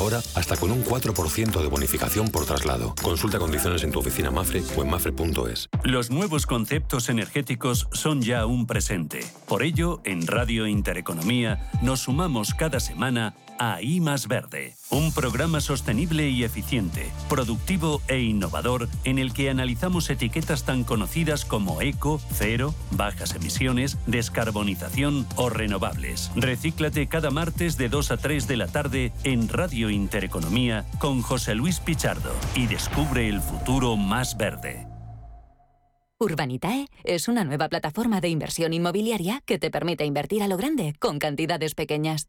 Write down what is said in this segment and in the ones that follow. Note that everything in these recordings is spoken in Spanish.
Ahora, hasta con un 4% de bonificación por traslado. Consulta condiciones en tu oficina Mafre o en mafre.es. Los nuevos conceptos energéticos son ya un presente. Por ello, en Radio Intereconomía nos sumamos cada semana a Más Verde, un programa sostenible y eficiente, productivo e innovador en el que analizamos etiquetas tan conocidas como eco, cero, bajas emisiones, descarbonización o renovables. Recíclate cada martes de 2 a 3 de la tarde en Radio Intereconomía con José Luis Pichardo y descubre el futuro más verde. Urbanitae es una nueva plataforma de inversión inmobiliaria que te permite invertir a lo grande con cantidades pequeñas.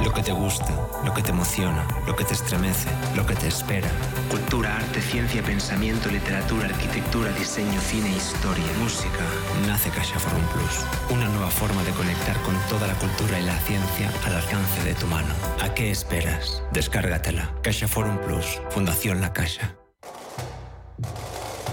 Lo que te gusta, lo que te emociona, lo que te estremece, lo que te espera. Cultura, arte, ciencia, pensamiento, literatura, arquitectura, diseño, cine, historia, música. Nace Caixa Forum Plus. Una nueva forma de conectar con toda la cultura y la ciencia al alcance de tu mano. ¿A qué esperas? Descárgatela. Caixa Forum Plus. Fundación La Caixa.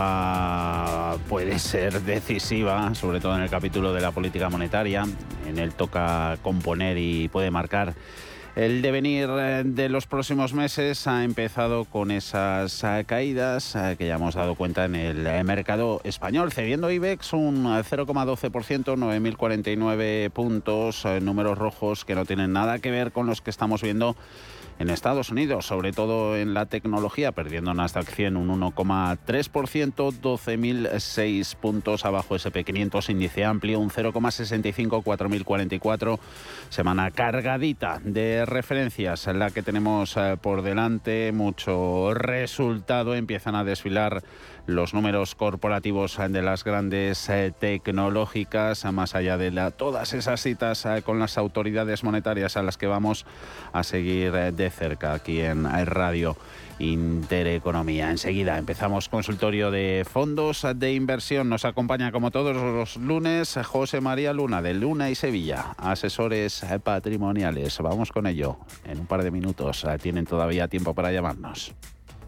Antoja puede ser decisiva, sobre todo en el capítulo de la política monetaria. En él toca componer y puede marcar el devenir eh, de los próximos meses ha empezado con esas eh, caídas eh, que ya hemos dado cuenta en el mercado español, cediendo IBEX un 0,12%, 9.049 puntos, números rojos que no tienen nada que ver con los que estamos viendo en Estados Unidos, sobre todo en la tecnología, perdiendo Nasdaq 100 un 1,3%, 12.006 puntos abajo SP500, índice amplio, un 0,65, 4.044, semana cargadita de referencias, en la que tenemos eh, por delante. Mucho resultado, empiezan a desfilar los números corporativos de las grandes eh, tecnológicas, más allá de todas esas citas eh, con las autoridades monetarias a las que vamos a seguir eh, de cerca aquí en Radio Intereconomía. Enseguida empezamos consultorio de fondos de inversión. Nos acompaña como todos los lunes José María Luna de Luna y Sevilla, asesores patrimoniales. Vamos con ello en un par de minutos. Tienen todavía tiempo para llamarnos.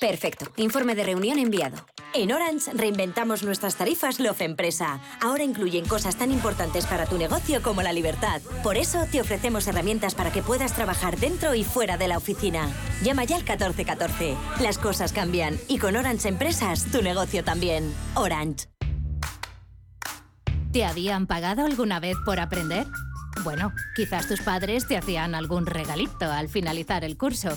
Perfecto. Informe de reunión enviado. En Orange reinventamos nuestras tarifas Love Empresa. Ahora incluyen cosas tan importantes para tu negocio como la libertad. Por eso te ofrecemos herramientas para que puedas trabajar dentro y fuera de la oficina. Llama ya al 1414. Las cosas cambian y con Orange Empresas tu negocio también. Orange. ¿Te habían pagado alguna vez por aprender? Bueno, quizás tus padres te hacían algún regalito al finalizar el curso.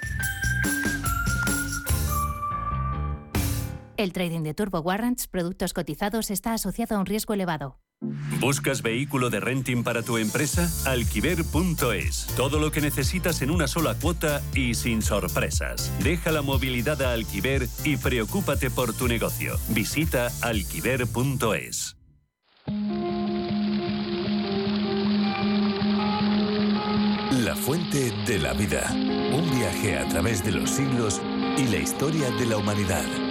El trading de Turbo Warrants, productos cotizados, está asociado a un riesgo elevado. ¿Buscas vehículo de renting para tu empresa? Alquiver.es. Todo lo que necesitas en una sola cuota y sin sorpresas. Deja la movilidad a Alquiver y preocúpate por tu negocio. Visita alquiver.es. La fuente de la vida. Un viaje a través de los siglos y la historia de la humanidad.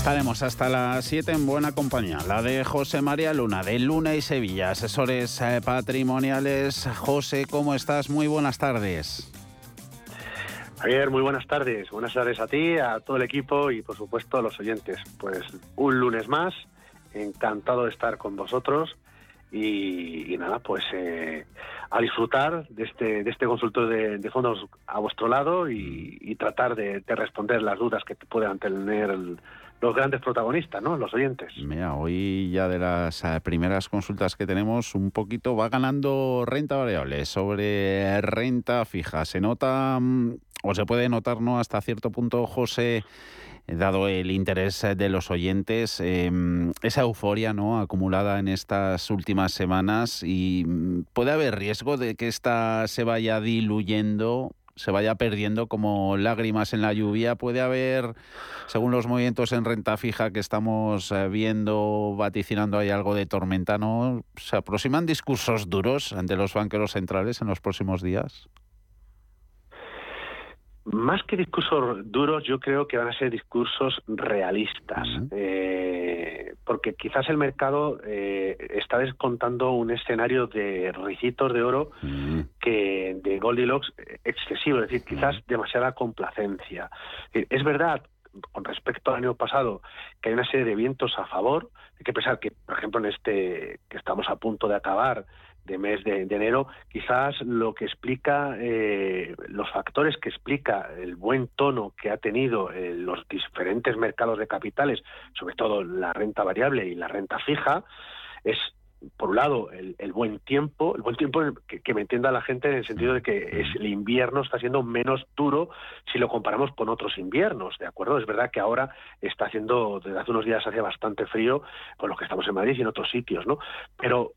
Estaremos hasta las 7 en buena compañía, la de José María Luna, de Luna y Sevilla, asesores eh, patrimoniales. José, ¿cómo estás? Muy buenas tardes. Javier, muy buenas tardes. Buenas tardes a ti, a todo el equipo y por supuesto a los oyentes. Pues un lunes más, encantado de estar con vosotros y, nada, pues eh, a disfrutar de este, de este consultor de, fondos a vuestro lado y, tratar de, de, responder las dudas que puedan tener los grandes protagonistas, ¿no? Los oyentes. Mira, hoy ya de las eh, primeras consultas que tenemos, un poquito va ganando renta variable sobre renta fija. Se nota, mm, o se puede notar, ¿no? Hasta cierto punto, José, dado el interés de los oyentes, em, esa euforia ¿no? acumulada en estas últimas semanas y mm, puede haber riesgo de que esta se vaya diluyendo se vaya perdiendo como lágrimas en la lluvia. Puede haber, según los movimientos en renta fija que estamos eh, viendo, vaticinando hay algo de tormenta, ¿no? ¿Se aproximan discursos duros ante los banqueros centrales en los próximos días? Más que discursos duros, yo creo que van a ser discursos realistas, eh, porque quizás el mercado eh, está descontando un escenario de ricitos de oro que de Goldilocks excesivo, es decir, quizás demasiada complacencia. Es verdad con respecto al año pasado, que hay una serie de vientos a favor. Hay que pensar que, por ejemplo, en este que estamos a punto de acabar, de mes de, enero, quizás lo que explica, eh, los factores que explica el buen tono que ha tenido eh, los diferentes mercados de capitales, sobre todo la renta variable y la renta fija, es por un lado, el, buen tiempo, el buen tiempo que, me entienda la gente en el sentido de que es, el invierno está siendo menos duro si lo comparamos con otros inviernos, ¿de acuerdo? Es verdad que ahora está haciendo, desde hace unos días hace bastante frío, con los que estamos en Madrid y en otros sitios, ¿no? Pero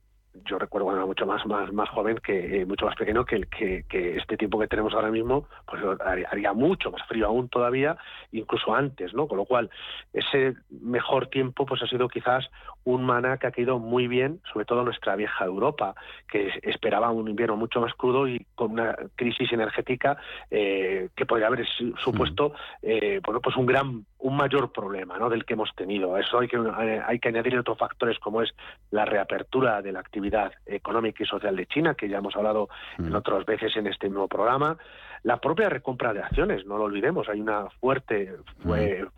yo recuerdo cuando era mucho más más más joven que eh, mucho más pequeño que, que, que este tiempo que tenemos ahora mismo pues haría, mucho más frío aún todavía incluso antes no con lo cual ese mejor tiempo pues ha sido quizás un maná que ha caído muy bien sobre todo nuestra vieja Europa que esperaba un invierno mucho más crudo y con una crisis energética eh, que podría haber supuesto eh, bueno pues un gran un mayor problema ¿no? del que hemos tenido. Eso hay que, hay que añadir otros factores como es la reapertura de la actividad económica y social de China, que ya hemos hablado en mm. otras veces en este nuevo programa, la propia recompra de acciones, no lo olvidemos, hay una fuerte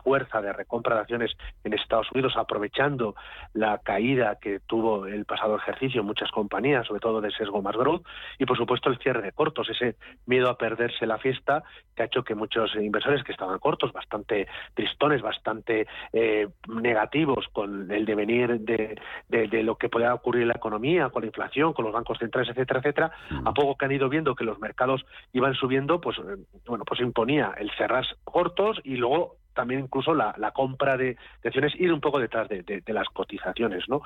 fuerza de recompra de acciones en Estados Unidos aprovechando la caída que tuvo el pasado ejercicio en muchas compañías, sobre todo de sesgo más growth, y por supuesto el cierre de cortos, ese miedo a perderse la fiesta que ha hecho que muchos inversores que estaban cortos, bastante tristones, bastante eh, negativos con el devenir de, de, lo que podía ocurrir en la economía, con la inflación, con los bancos centrales, etcétera, etcétera, a poco que han ido viendo que los mercados iban subiendo, pues eh, bueno, pues imponía el cerrar cortos y luego también incluso la, compra de, acciones ir un poco detrás de, las cotizaciones, ¿no?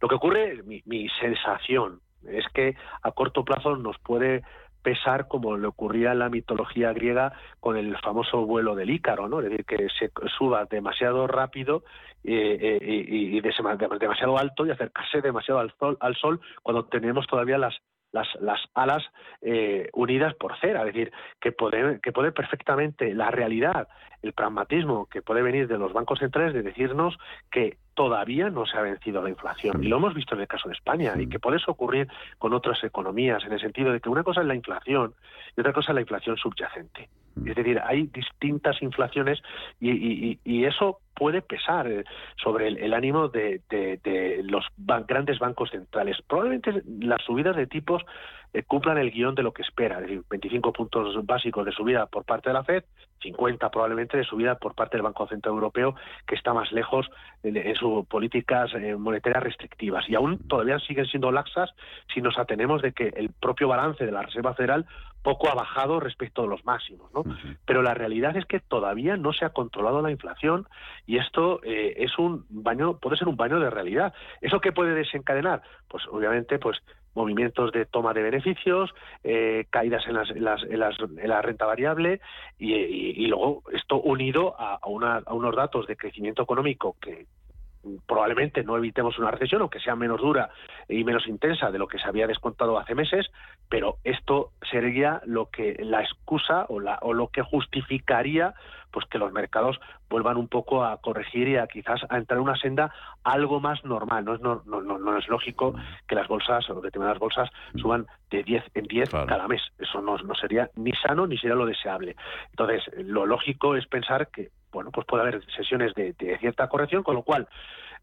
Lo que ocurre, mi, mi sensación es que a corto plazo nos puede pesar como le ocurría en la mitología griega con el famoso vuelo del Ícaro, ¿no? Es decir, que se suba demasiado rápido eh, eh, y, demasiado alto y acercarse demasiado al sol, al sol cuando tenemos todavía las las, las alas eh, unidas por cera, es decir, que puede, que puede perfectamente la realidad, el pragmatismo que puede venir de los bancos centrales de decirnos que todavía no se ha vencido la inflación. Y lo hemos visto en el caso de España, y que puede ocurrir con otras economías, en el sentido de que una cosa es la inflación y otra cosa es la inflación subyacente. Es decir, hay distintas inflaciones y, eso puede pesar eh, sobre el, ánimo de, los grandes bancos centrales. Probablemente las subidas de tipos eh, cumplan el guion de lo que espera, es decir, 25 puntos básicos de subida por parte de la Fed, 50 probablemente de subida por parte del Banco Central Europeo, que está más lejos en, sus políticas eh, monetarias restrictivas. Y aún todavía siguen siendo laxas si nos atenemos de que el propio balance de la Reserva Federal poco ha bajado respecto a los máximos, ¿no? Pero la realidad es que todavía no se ha controlado la inflación y esto eh, es un baño, puede ser un baño de realidad. ¿Eso qué puede desencadenar? Pues obviamente, pues movimientos de toma de beneficios, eh, caídas en, las, en, las, en, la renta variable y, luego esto unido a, a unos datos de crecimiento económico que, probablemente no evitemos una recesión, aunque sea menos dura y menos intensa de lo que se había descontado hace meses, pero esto sería lo que la excusa o, la, o lo que justificaría pues que los mercados vuelvan un poco a corregir y a quizás a entrar en una senda algo más normal. No es, no, no, no es lógico que las bolsas o determinadas bolsas suban de 10 en 10 cada mes. Eso no, no sería ni sano ni sería lo deseable. Entonces, lo lógico es pensar que bueno, pues puede haber sesiones de, cierta corrección, con lo cual,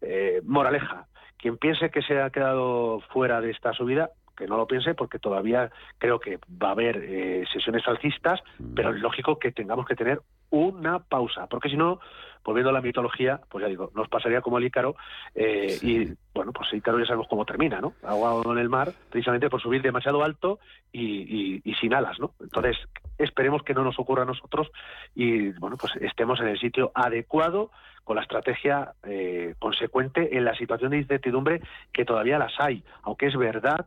eh, moraleja, quien piense que se ha quedado fuera de esta subida, que no lo piense porque todavía creo que va a haber eh, sesiones alcistas, pero es lógico que tengamos que tener una pausa, porque si no, volviendo a la mitología, pues ya digo, nos pasaría como el Ícaro, eh, y bueno, pues Ícaro ya sabemos cómo termina, ¿no? Aguado en el mar, precisamente por subir demasiado alto y, sin alas, ¿no? Entonces, esperemos que no nos ocurra a nosotros y, bueno, pues estemos en el sitio adecuado con la estrategia eh, consecuente en la situación de incertidumbre que todavía las hay, aunque es verdad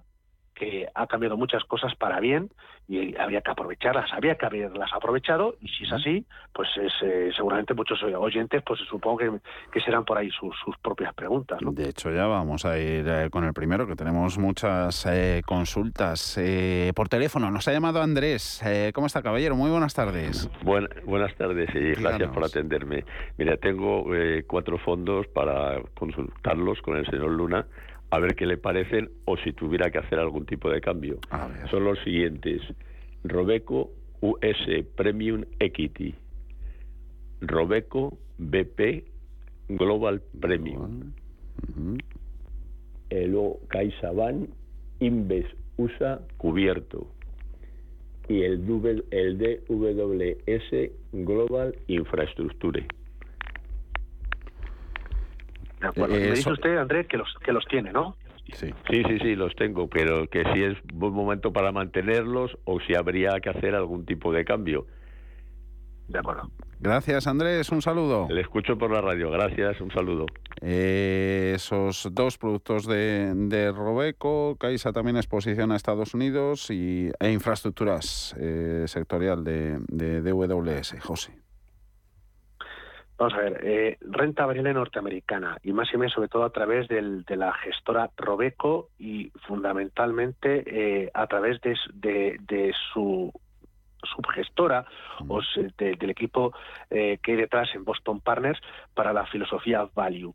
que ha cambiado muchas cosas para bien y habría que aprovecharlas, habría que haberlas aprovechado y si es así, pues es, eh, seguramente muchos oyentes pues supongo que, que serán por ahí sus, sus propias preguntas. De hecho ya vamos a ir eh, con el primero, que tenemos muchas eh, consultas por teléfono. Nos ha llamado Andrés. ¿Cómo está, caballero? Muy buenas tardes. buenas tardes y gracias por atenderme. Mira, tengo cuatro fondos para consultarlos con el señor Luna a ver qué le parecen o si tuviera que hacer algún tipo de cambio. Son los siguientes. Robeco US Premium Equity. Robeco BP Global Premium. El CaixaBank Inves USA cubierto. Y el, el DWS Global Infrastructure. Me dice usted, Andrés, que los, que los tiene, ¿no? Sí. sí, sí, sí, los tengo, pero que si es buen momento para mantenerlos o si habría que hacer algún tipo de cambio. De acuerdo. Gracias, Andrés. Un saludo. Le escucho por la radio. Gracias. Un saludo. Eh, esos dos productos de, de, Robeco, Caixa también exposición a Estados Unidos y, e infraestructuras eh, sectorial de, de DWS. José. Vamos a ver, eh, renta variable norteamericana y más y menos sobre todo a través del, de la gestora Robeco y fundamentalmente eh, a través de, de, su subgestora o del equipo eh, que hay detrás en Boston Partners para la filosofía Value.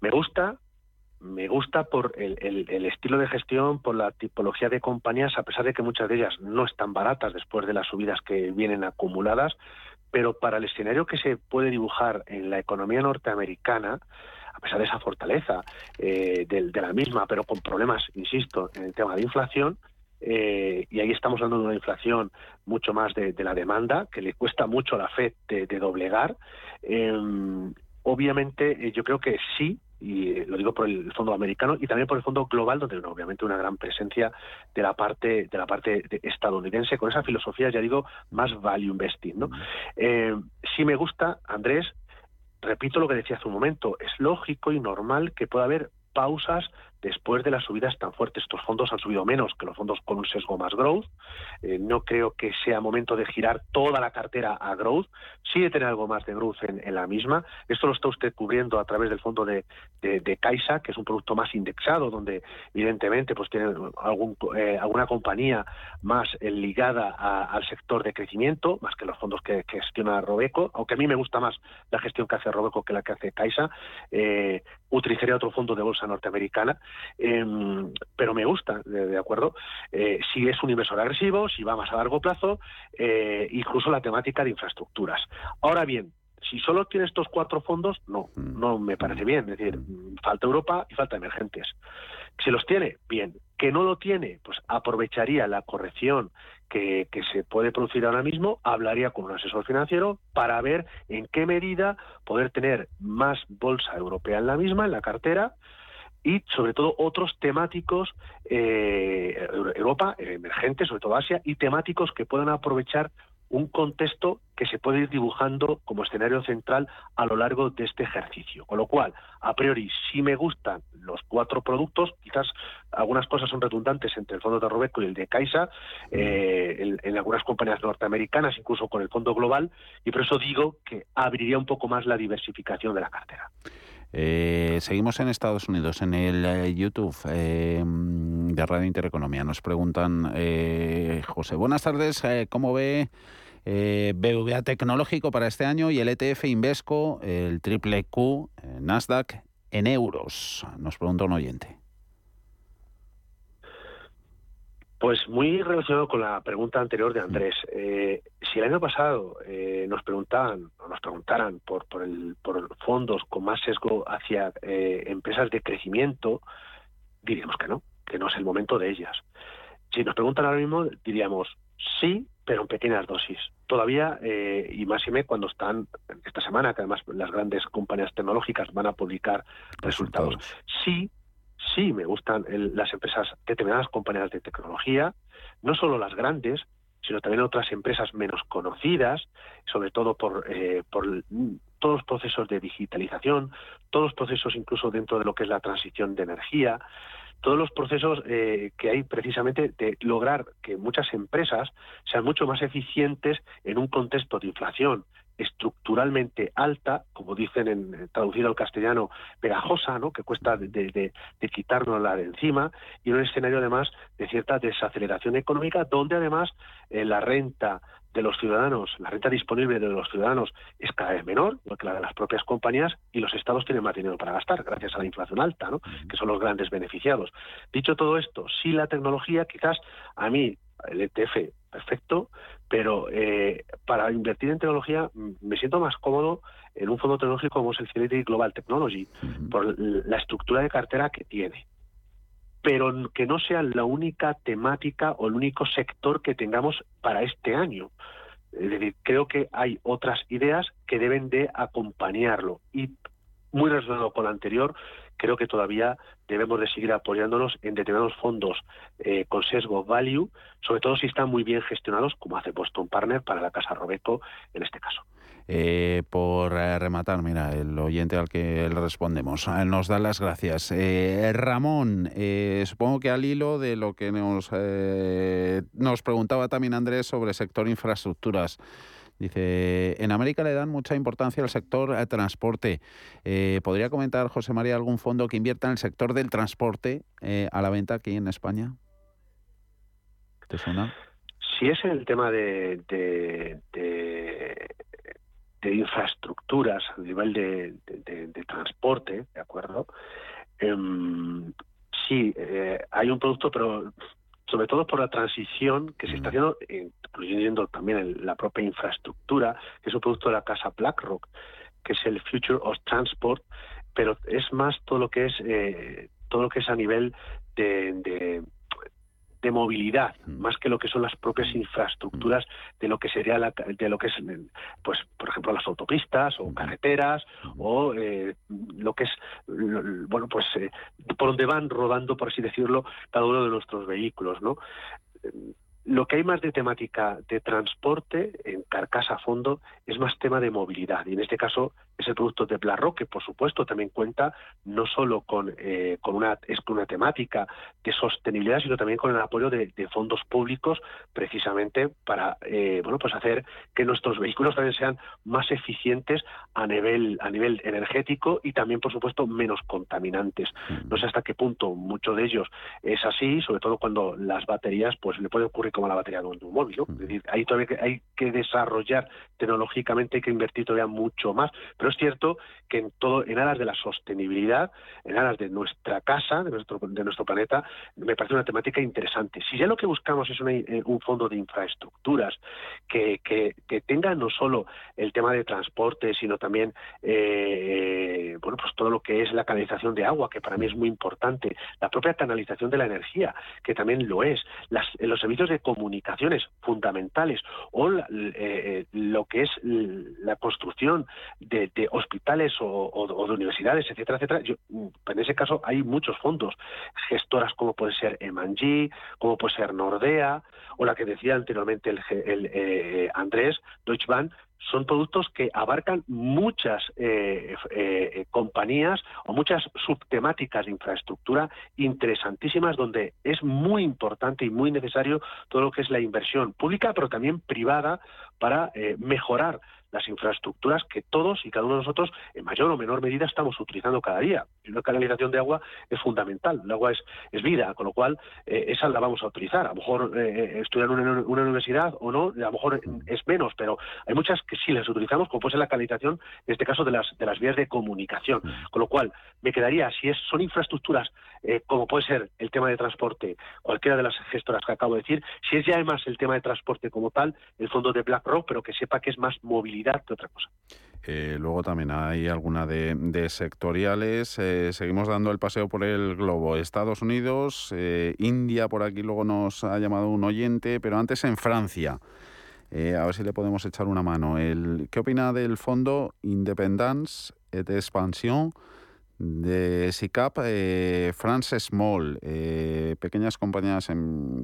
Me gusta, me gusta por el, el, estilo de gestión, por la tipología de compañías, a pesar de que muchas de ellas no están baratas después de las subidas que vienen acumuladas, pero para el escenario que se puede dibujar en la economía norteamericana, a pesar de esa fortaleza eh, de, la misma, pero con problemas, insisto, en el tema de inflación, eh, y ahí estamos hablando de una inflación mucho más de, la demanda, que le cuesta mucho a la FED de, doblegar. Em, obviamente, eh, yo creo que sí y eh, lo digo por el fondo americano y también por el fondo global donde obviamente una gran presencia de la parte de la parte estadounidense con esa filosofía ya digo más value investing no eh, sí me gusta Andrés repito lo que decía hace un momento es lógico y normal que pueda haber pausas después de las subidas tan fuertes. Estos fondos han subido menos que los fondos con un sesgo más growth. Eh, no creo que sea momento de girar toda la cartera a growth, sí de tener algo más de growth en, la misma. Esto lo está usted cubriendo a través del fondo de, de, Caixa, que es un producto más indexado, donde evidentemente pues tiene algún, eh, alguna compañía más eh, ligada al sector de crecimiento, más que los fondos que, gestiona Robeco, aunque a mí me gusta más la gestión que hace Robeco que la que hace Caixa. Eh, utilizaría otro fondo de bolsa norteamericana, em, pero me gusta, de, acuerdo, eh, si es un inversor agresivo, si va más a largo plazo, eh, incluso la temática de infraestructuras. Ahora bien, si solo tiene estos cuatro fondos, no, mm. no me parece bien. Es decir, falta Europa y falta emergentes. Si los tiene, bien. Que no lo tiene, pues aprovecharía la corrección que, se puede producir ahora mismo, hablaría con un asesor financiero para ver en qué medida poder tener más bolsa europea en la misma, en la cartera, y sobre todo otros temáticos, eh, Europa, emergentes, sobre todo Asia, y temáticos que puedan aprovechar un contexto que se puede ir dibujando como escenario central a lo largo de este ejercicio. Con lo cual, a priori, si me gustan los cuatro productos, quizás algunas cosas son redundantes entre el fondo de Robeco y el de Caixa, eh, en, algunas compañías norteamericanas, incluso con el fondo global, y por eso digo que abriría un poco más la diversificación de la cartera. Eh, seguimos en Estados Unidos, en el eh, YouTube de Radio Intereconomía. Nos preguntan, José, buenas tardes, ¿cómo ve eh, BVA tecnológico para este año y el ETF Invesco, el triple Q, eh, Nasdaq, en euros. Nos pregunta un oyente. Pues muy relacionado con la pregunta anterior de Andrés. Eh, si el año pasado nos preguntaban o nos preguntaran por, por, el, por fondos con más sesgo hacia empresas de crecimiento, diríamos que no, que no es el momento de ellas. Si nos preguntan ahora mismo, diríamos sí, pero en pequeñas dosis. Todavía, eh, y más y me cuando están esta semana, que además las grandes compañías tecnológicas van a publicar resultados. Sí, sí me gustan las empresas, determinadas compañías de tecnología, no solo las grandes, sino también otras empresas menos conocidas, sobre todo por, eh, por todos los procesos de digitalización, todos los procesos incluso dentro de lo que es la transición de energía todos los procesos eh, que hay precisamente de lograr que muchas empresas sean mucho más eficientes en un contexto de inflación estructuralmente alta, como dicen en eh, traducido al castellano, pegajosa, ¿no? que cuesta de, de, la de encima, y un escenario además de cierta desaceleración económica, donde además eh, la renta de los ciudadanos, la renta disponible de los ciudadanos es cada vez menor que la de las propias compañías y los estados tienen más dinero para gastar gracias a la inflación alta, ¿no? que son los grandes beneficiados. Dicho todo esto, sí la tecnología, quizás a mí el ETF perfecto, pero eh, para invertir en tecnología me siento más cómodo en un fondo tecnológico como es el Fidelity Global Technology, por la estructura de cartera que tiene pero que no sea la única temática o el único sector que tengamos para este año. Es decir, creo que hay otras ideas que deben de acompañarlo y muy relacionado con lo anterior, creo que todavía debemos de seguir apoyándonos en determinados fondos eh, con sesgo value, sobre todo si están muy bien gestionados, como hace Boston Partner para la Casa Robeco en este caso. Eh, por eh, rematar, mira, el oyente al que le respondemos nos da las gracias. Ramón, supongo que al hilo de lo que nos, nos preguntaba también Andrés sobre sector infraestructuras. Dice, en América le dan mucha importancia al sector eh, transporte. Eh, ¿Podría comentar, José María, algún fondo que invierta en el sector del transporte eh, a la venta aquí en España? ¿Te suena? Si es el tema de, de, infraestructuras a nivel de, transporte, ¿de acuerdo? Em, sí, hay un producto, pero sobre todo por la transición que se está haciendo, incluyendo también la propia infraestructura, que es un producto de la casa BlackRock, que es el Future of Transport, pero es más todo lo que es eh, todo lo que es a nivel de de movilidad, más que lo que son las propias infraestructuras de lo que sería la, de lo que es, pues, por ejemplo, las autopistas o carreteras o eh, lo que es, bueno, pues, eh, por donde van rodando, por así decirlo, cada uno de nuestros vehículos, ¿no? Lo que hay más de temática de transporte en carcasa a fondo es más tema de movilidad y en este caso es el producto de BlackRock, que por supuesto también cuenta no solo con, eh, con, una, es con una temática de sostenibilidad, sino también con el apoyo de, fondos públicos precisamente para eh, bueno pues hacer que nuestros vehículos también sean más eficientes a nivel, a nivel energético y también, por supuesto, menos contaminantes. No sé hasta qué punto mucho de ellos es así, sobre todo cuando las baterías pues le puede ocurrir como la batería de un, móvil. Es decir, ahí todavía hay que desarrollar tecnológicamente, hay que invertir todavía mucho más. Pero es cierto que en todo, en aras de la sostenibilidad, en aras de nuestra casa, de nuestro, de nuestro planeta, me parece una temática interesante. Si ya lo que buscamos es eh, un fondo de infraestructuras que, que, tenga no solo el tema de transporte, sino también eh, bueno, pues todo lo que es la canalización de agua, que para mí es muy importante, la propia canalización de la energía, que también lo es, las, los servicios de comunicaciones fundamentales o eh, lo que es la construcción de, hospitales o, de universidades, etcétera, etcétera. en ese caso hay muchos fondos, gestoras como puede ser Emanji, como puede ser Nordea, o la que decía anteriormente el, eh, Andrés, Deutsche Bank, son productos que abarcan muchas eh, eh, compañías o muchas subtemáticas de infraestructura interesantísimas donde es muy importante y muy necesario todo lo que es la inversión pública pero también privada para mejorar las infraestructuras que todos y cada uno de nosotros en mayor o menor medida estamos utilizando cada día. Una canalización de agua es fundamental, el agua es, es vida, con lo cual eh, esa la vamos a utilizar. A lo mejor eh, eh, estudiar en una, universidad o no, a lo mejor es menos, pero hay muchas que sí las utilizamos, como puede ser la canalización, en este caso de las, de las vías de comunicación. Con lo cual, me quedaría, si es, son infraestructuras como puede ser el tema de transporte, cualquiera de las gestoras que acabo de decir, si es ya además el tema de transporte como tal, el fondo de BlackRock, pero que sepa que es más movilidad que otra cosa. Luego también hay alguna de, sectoriales. Eh, seguimos dando el paseo por el globo. Estados Unidos, eh, India, por aquí luego nos ha llamado un oyente, pero antes en Francia. a ver si le podemos echar una mano. ¿Qué opina del fondo Independence et Expansion? de SICAP, eh, France Small, eh, pequeñas compañías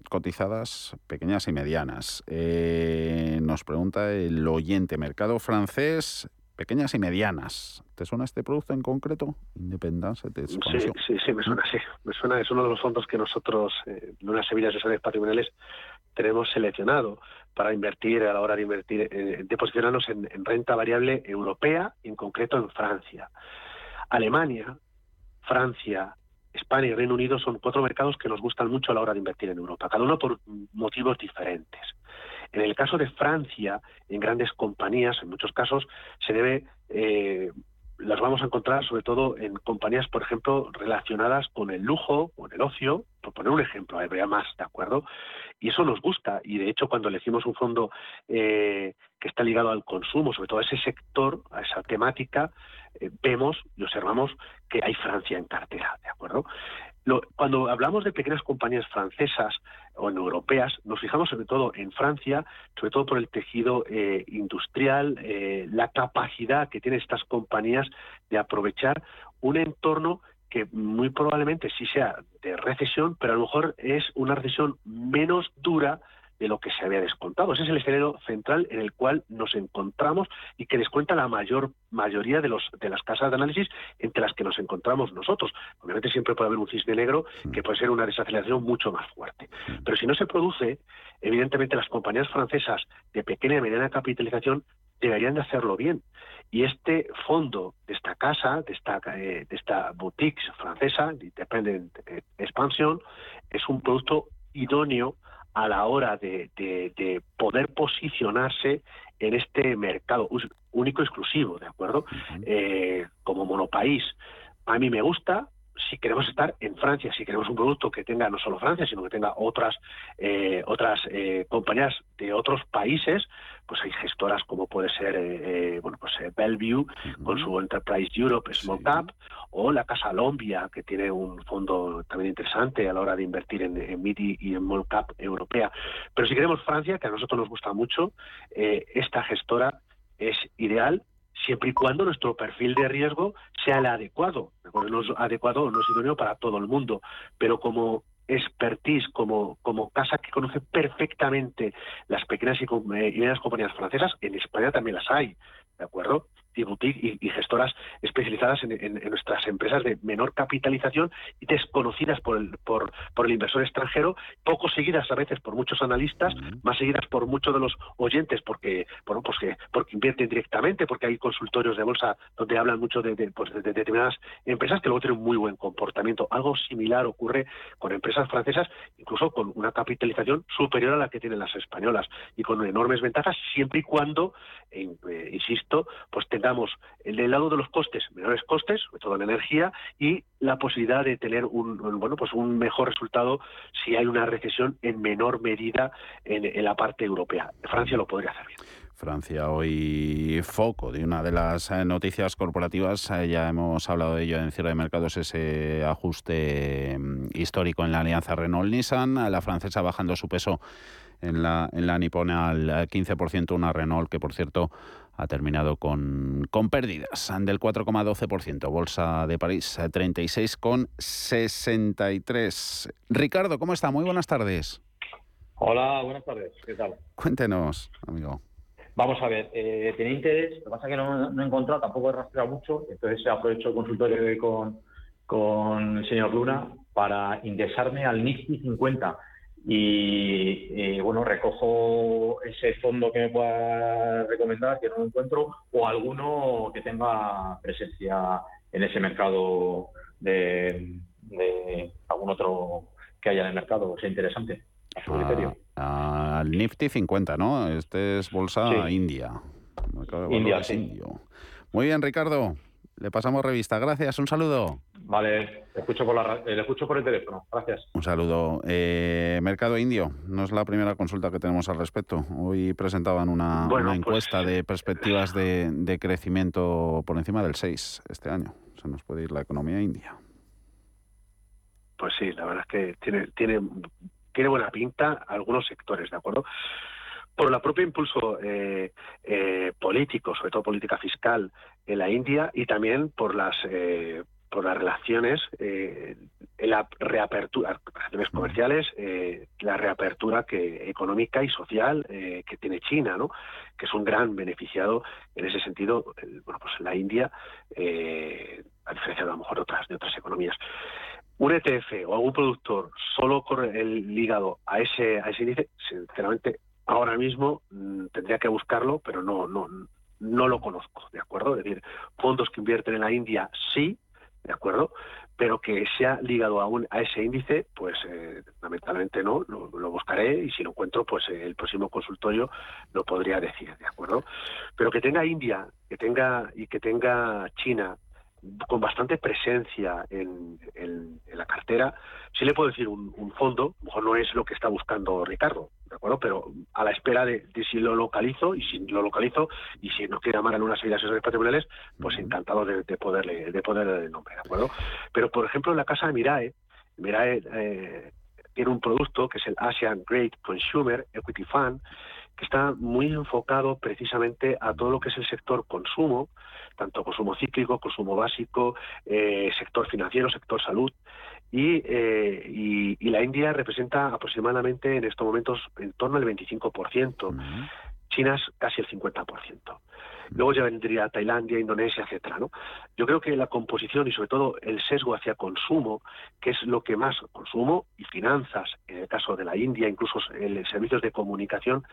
cotizadas, pequeñas y medianas. Eh, nos pregunta el oyente, mercado francés, pequeñas y medianas. ¿Te suena este producto en concreto? Independence de sí, sí, sí, me suena, sí. Me suena, es uno de los fondos que nosotros, en unas semillas de patrimoniales, tenemos seleccionado para invertir a la hora de invertir, de posicionarnos en, en renta variable europea, en concreto en Francia. Alemania, Francia, España y Reino Unido son cuatro mercados que nos gustan mucho a la hora de invertir en Europa, cada uno por motivos diferentes. En el caso de Francia, en grandes compañías, en muchos casos, se debe eh, las vamos a encontrar sobre todo en compañías, por ejemplo, relacionadas con el lujo, con el ocio, por poner un ejemplo, habría más, ¿de acuerdo? Y eso nos gusta, y de hecho cuando elegimos un fondo eh, que está ligado al consumo, sobre todo a ese sector, a esa temática, eh, vemos y observamos que hay Francia en cartera, ¿de acuerdo? Cuando hablamos de pequeñas compañías francesas o europeas, nos fijamos sobre todo en Francia, sobre todo por el tejido eh, industrial, eh, la capacidad que tienen estas compañías de aprovechar un entorno que muy probablemente sí sea de recesión, pero a lo mejor es una recesión menos dura de lo que se había descontado. Ese es el escenario central en el cual nos encontramos y que descuenta la mayor mayoría de, los, de las casas de análisis entre las que nos encontramos nosotros. Obviamente siempre puede haber un cisne negro que puede ser una desaceleración mucho más fuerte. Pero si no se produce, evidentemente las compañías francesas de pequeña y mediana capitalización deberían de hacerlo bien. Y este fondo de esta casa, de esta, eh, de esta boutique francesa, Independent Expansion, es un producto idóneo a la hora de, poder posicionarse en este mercado único exclusivo, ¿de acuerdo? Eh, como monopaís. A mí me gusta, si queremos estar en Francia, si queremos un producto que tenga no solo Francia, sino que tenga otras eh, otras eh, compañías de otros países, pues hay gestoras como puede ser eh, bueno pues Bellevue con su Enterprise Europe Small Cap o la Casa Lombia que tiene un fondo también interesante a la hora de invertir en, en mid y en small cap europea. Pero si queremos Francia, que a nosotros nos gusta mucho, esta gestora es ideal siempre y cuando nuestro perfil de riesgo sea el adecuado. No es adecuado no es idóneo para todo el mundo, pero como expertise, como, como casa que conoce perfectamente las pequeñas y, medianas compañías francesas, en España también las hay, ¿de acuerdo? Y boutique y, gestoras especializadas en, nuestras empresas de menor capitalización y desconocidas por el, por, por el inversor extranjero, poco seguidas a veces por muchos analistas, más seguidas por muchos de los oyentes porque, bueno, pues que, porque invierten directamente, porque hay consultorios de bolsa donde hablan mucho de, de, pues de, determinadas empresas que luego tienen muy buen comportamiento. Algo similar ocurre con empresas francesas, incluso con una capitalización superior a la que tienen las españolas y con enormes ventajas, siempre y cuando, eh, insisto, pues tengamos el lado de los costes, menores costes, sobre todo en energía, y la posibilidad de tener un, bueno, pues un mejor resultado si hay una recesión en menor medida en, la parte europea. Francia lo podría hacer bien. Francia hoy foco de una de las eh, noticias corporativas, eh, ya hemos hablado de ello en cierre de mercados, ese ajuste mm, histórico en la alianza Renault-Nissan, la francesa bajando su peso en la, en la nipona al 15%, una Renault que por cierto ha terminado con, con pérdidas del 4,12%, Bolsa de París 36,63%. Ricardo, ¿cómo está? Muy buenas tardes. Hola, buenas tardes. ¿Qué tal? Cuéntenos, amigo. Vamos a ver, eh, tenía interés, lo que pasa es que no, he encontrado, tampoco he rastreado mucho, entonces se aprovechó el consultorio con, con el señor Luna para indexarme al Nifty 50. Y, bueno, recojo ese fondo que me pueda recomendar, que no lo encuentro, o alguno que tenga presencia en ese mercado de, algún otro que haya en el mercado, sea interesante, a su criterio. Al Nifty 50, ¿no? Este es bolsa India. India, sí. Muy bien, Ricardo. Le pasamos revista. Gracias, un saludo. Vale, le escucho por, la, le escucho por el teléfono. Gracias. Un saludo. Eh, mercado indio, no es la primera consulta que tenemos al respecto. Hoy presentaban una, una pues, encuesta de perspectivas de, de, crecimiento por encima del 6 este año. Se nos puede ir la economía india. Pues sí, la verdad es que tiene, tiene tiene buena pinta algunos sectores, ¿de acuerdo? Por el propio impulso eh, eh, político, sobre todo política fiscal en la India y también por las eh, por las relaciones, la reapertura, relaciones comerciales, la reapertura que económica y social que tiene China, ¿no? que es un gran beneficiado en ese sentido, bueno, pues la India, a diferencia de a lo mejor otras de otras economías un ETF o algún productor solo corre el ligado a ese, a ese índice, sinceramente, ahora mismo mm, tendría que buscarlo, pero no, no, no lo conozco, ¿de acuerdo? Es decir, fondos que invierten en la India, sí, ¿de acuerdo? Pero que sea ligado a, un, a ese índice, pues eh, lamentablemente no, lo, buscaré y si lo encuentro, pues eh, el próximo consultorio lo podría decir, ¿de acuerdo? Pero que tenga India, que tenga y que tenga China, con bastante presencia en, la cartera, sí le puedo decir un, fondo, mejor no es lo que está buscando Ricardo, ¿de acuerdo? Pero a la espera de, si lo localizo, y si lo localizo, y si no quiere llamar en unas asesores patrimoniales, pues encantado de, poderle de poderle el nombre, ¿de acuerdo? Pero, por ejemplo, en la casa de Mirae, Mirae eh, tiene un producto que es el Asian Great Consumer Equity Fund, que está muy enfocado precisamente a todo lo que es el sector consumo, tanto consumo cíclico, consumo básico, eh, sector financiero, sector salud. Eh, y, la India representa aproximadamente en estos momentos en torno al 25%. China es casi el 50%. Luego ya vendría Tailandia, Indonesia, etcétera, ¿no? Yo creo que la composición y sobre todo el sesgo hacia consumo, que es lo que más consumo y finanzas, en el caso de la India, incluso en servicios de comunicación,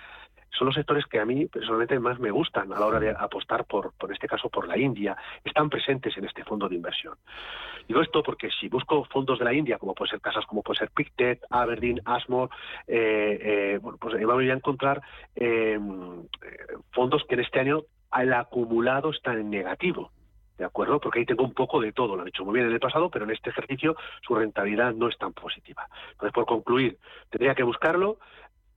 son los sectores que a mí personalmente más me gustan a la hora de apostar por, por este caso, por la India. Están presentes en este fondo de inversión. Digo esto porque si busco fondos de la India, como puede ser casas como puede ser Pictet, Aberdeen, Asmore, eh, eh, bueno, pues voy a encontrar eh, fondos que en este año el acumulado está en negativo. ¿De acuerdo? Porque ahí tengo un poco de todo. Lo han hecho muy bien en el pasado, pero en este ejercicio su rentabilidad no es tan positiva. Entonces, por concluir, tendría que buscarlo,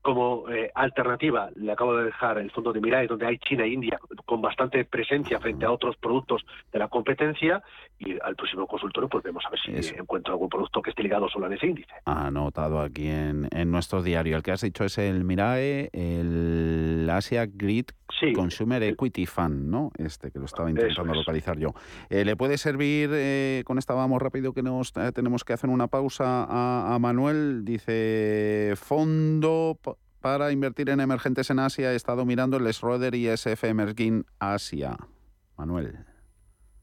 como eh, alternativa, le acabo de dejar el fondo de Mirai, donde hay China e India con bastante presencia frente a otros productos de la competencia. Y al próximo consultorio, pues vemos a ver si encuentro algún producto que esté ligado solo en ese índice. Anotado aquí en, en nuestro diario. El que has dicho es el Mirae, el Asia Grid Consumer Equity Fund, ¿no? Este que lo estaba intentando localizar yo. Eh, ¿Le puede servir, eh, con esta vamos rápido que nos tenemos que hacer una pausa a, a Manuel? Dice, fondo para invertir en emergentes en Asia, he estado mirando el Schroeder y SF Emerging Asia. Manuel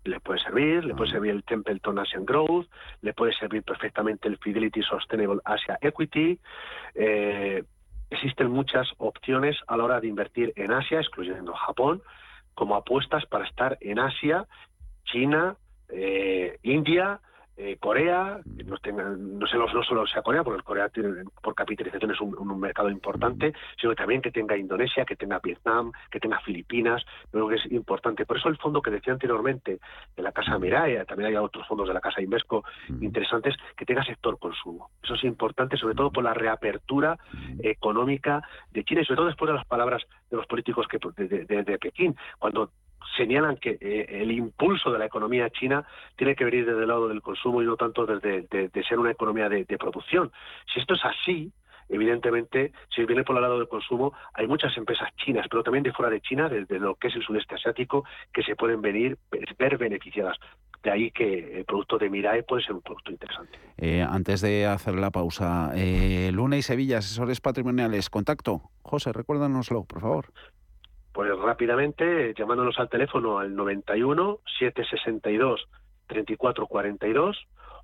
le puede servir, le puede ah. servir el Templeton Asian Growth, le puede servir perfectamente el Fidelity Sustainable Asia Equity. Eh, existen muchas opciones a la hora de invertir en Asia, excluyendo Japón, como apuestas para estar en Asia, China, eh, India, eh, Corea, no, no, sé, no solo sea Corea, porque Corea tiene, por capitalización es un, mercado importante, sino también que tenga Indonesia, que tenga Vietnam, que tenga Filipinas, creo que es importante. Por eso el fondo que decía anteriormente de la Casa Miraya, también hay otros fondos de la Casa Invesco interesantes, que tenga sector consumo. Eso es importante, sobre todo por la reapertura económica de China y sobre todo después de las palabras de los políticos que de, de Pekín, cuando señalan que eh, el impulso de la economía china tiene que venir desde el lado del consumo y no tanto desde de, ser una economía de, producción. Si esto es así, evidentemente, si viene por el lado del consumo, hay muchas empresas chinas, pero también de fuera de China, desde lo que es el sudeste asiático, que se pueden venir, ver beneficiadas. De ahí que el producto de Mirae puede ser un producto interesante. Eh, antes de hacer la pausa, eh, Luna y Sevilla, asesores patrimoniales, contacto. José, recuérdanoslo, por favor. Pues rápidamente, llamándonos al teléfono al 91 762 3442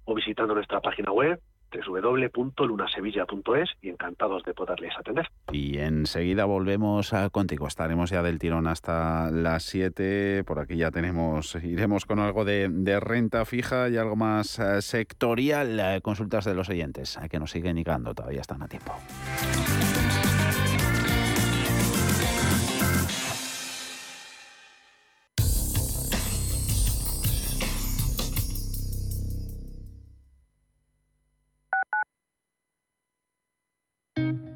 o visitando nuestra página web www.lunasevilla.es y encantados de poderles atender. Y enseguida volvemos a contigo. Estaremos ya del tirón hasta las 7. Por aquí ya tenemos, iremos con algo de, renta fija y algo más eh, sectorial. Consultas de los oyentes, a que nos siguen llegando, todavía están a tiempo.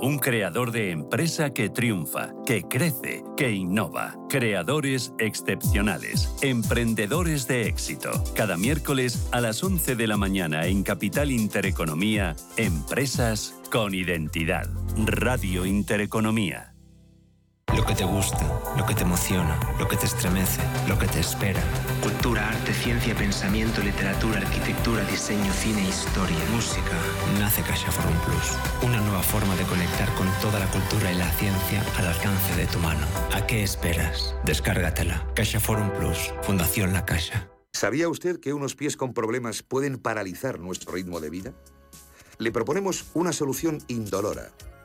un creador de empresa que triunfa, que crece, que innova. Creadores excepcionales. Emprendedores de éxito. Cada miércoles a las 11 de la mañana en Capital Intereconomía, Empresas con Identidad. Radio Intereconomía. Lo que te gusta, lo que te emociona, lo que te estremece, lo que te espera. Cultura, arte, ciencia, pensamiento, literatura, arquitectura, diseño, cine, historia, música. Nace Caixa Forum Plus. Una nueva forma de conectar con toda la cultura y la ciencia al alcance de tu mano. ¿A qué esperas? Descárgatela. Caixa Forum Plus. Fundación La Caixa. ¿Sabía usted que unos pies con problemas pueden paralizar nuestro ritmo de vida? Le proponemos una solución indolora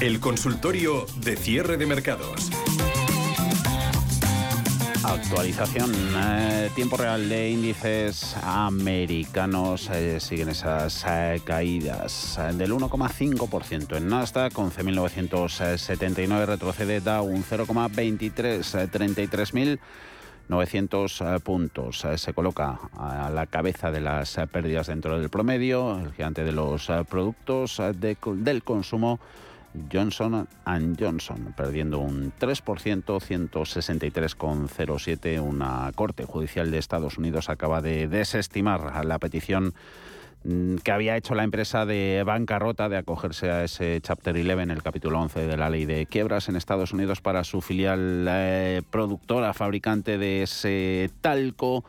El consultorio de cierre de mercados. Actualización, eh, tiempo real de índices americanos, eh, siguen esas eh, caídas del 1,5% en Nasdaq, 11.979 retrocede da un 0,23, 33.900 puntos. Se coloca a la cabeza de las pérdidas dentro del promedio, el gigante de los productos del consumo Johnson Johnson, perdiendo un 3%, 163,07. Una corte judicial de Estados Unidos acaba de desestimar la petición mm, que había hecho la empresa de bancarrota de acogerse a ese Chapter 11, el capítulo 11 de la ley de quiebras en Estados Unidos para su filial eh, productora, fabricante de ese talco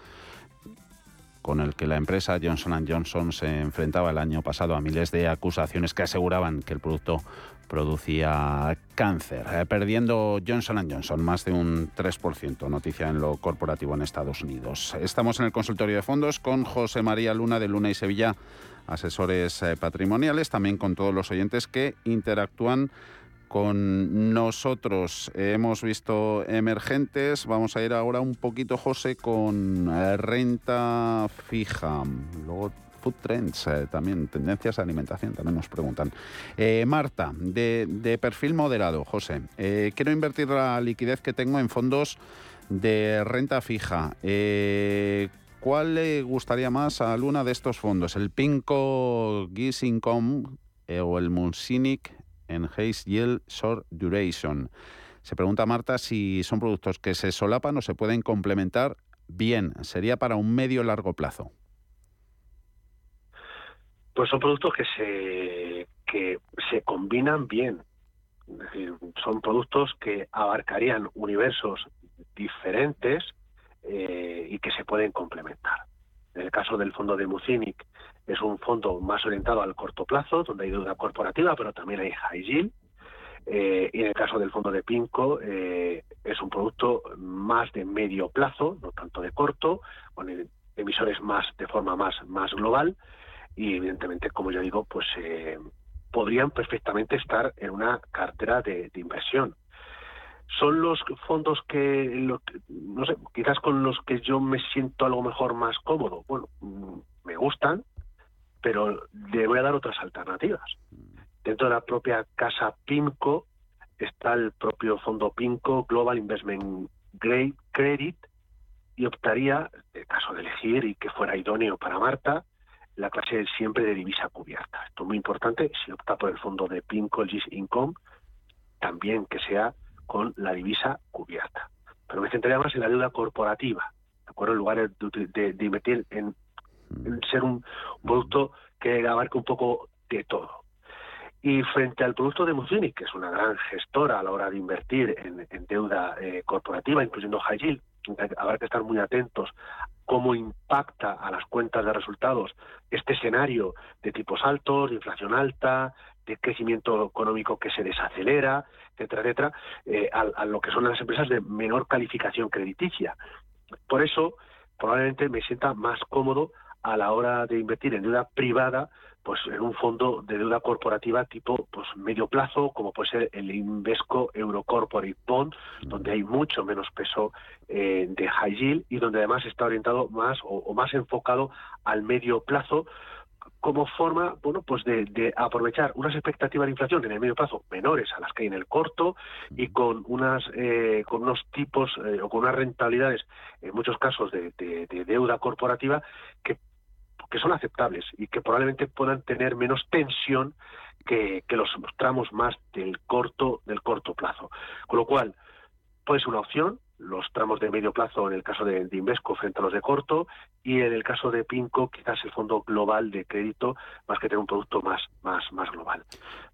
con el que la empresa Johnson Johnson se enfrentaba el año pasado a miles de acusaciones que aseguraban que el producto producía cáncer, eh, perdiendo Johnson Johnson más de un 3%, noticia en lo corporativo en Estados Unidos. Estamos en el consultorio de fondos con José María Luna de Luna y Sevilla, asesores eh, patrimoniales, también con todos los oyentes que interactúan con nosotros. hemos visto emergentes, vamos a ir ahora un poquito, José, con eh, renta fija. Luego Food Trends, eh, también tendencias de alimentación, también nos preguntan. Eh, Marta, de, perfil moderado, José, quiero invertir la liquidez que tengo en fondos de renta fija. ¿Cuál le gustaría más a alguna de estos fondos? ¿El Pinco Gis Income o el Munsinic Enhanced Yield Short Duration? Se pregunta Marta si son productos que se solapan o se pueden complementar bien. Sería para un medio largo plazo. Pues son productos que se, que se combinan bien. Son productos que abarcarían universos diferentes eh, y que se pueden complementar. En el caso del fondo de Mucinic, es un fondo más orientado al corto plazo, donde hay deuda corporativa, pero también hay high yield. Eh, y en el caso del fondo de Pinco, eh, es un producto más de medio plazo, no tanto de corto, con emisores más de forma más, más global, y evidentemente, como yo digo, pues eh, podrían perfectamente estar en una cartera de, inversión. Son los fondos que, no sé, quizás con los que yo me siento algo mejor más cómodo. Bueno, mm, me gustan, pero le voy a dar otras alternativas. Dentro de la propia casa PIMCO está el propio fondo PIMCO Global Investment Credit y optaría, en caso de elegir y que fuera idóneo para Marta, la clase siempre de divisa cubierta. Esto es muy importante. Si opta por el fondo de PIMCO, el Income, también que sea con la divisa cubierta. Pero me centraría más en la deuda corporativa, ¿de acuerdo? En lugar de, invertir en, ser un, producto que abarque un poco de todo. Y frente al producto de Mucini, que es una gran gestora a la hora de invertir en, deuda eh, corporativa, incluyendo high yield, habrá que estar muy atentos cómo impacta a las cuentas de resultados este escenario de tipos altos, de inflación alta, de crecimiento económico que se desacelera, etcétera, etcétera, eh, a, lo que son las empresas de menor calificación crediticia. Por eso, probablemente me sienta más cómodo a la hora de invertir en deuda privada pues en un fondo de deuda corporativa tipo pues medio plazo como puede ser el Invesco Eurocorporate Bond donde hay mucho menos peso eh, de high yield y donde además está orientado más o, más enfocado al medio plazo como forma bueno pues de, aprovechar unas expectativas de inflación en el medio plazo menores a las que hay en el corto y con unas eh, con unos tipos eh, o con unas rentabilidades en muchos casos de, de deuda corporativa que que son aceptables y que probablemente puedan tener menos tensión que, los tramos más del corto del corto plazo. Con lo cual, puede ser una opción, los tramos de medio plazo en el caso de, Invesco frente a los de corto y en el caso de Pinco quizás el fondo global de crédito más que tener un producto más más más global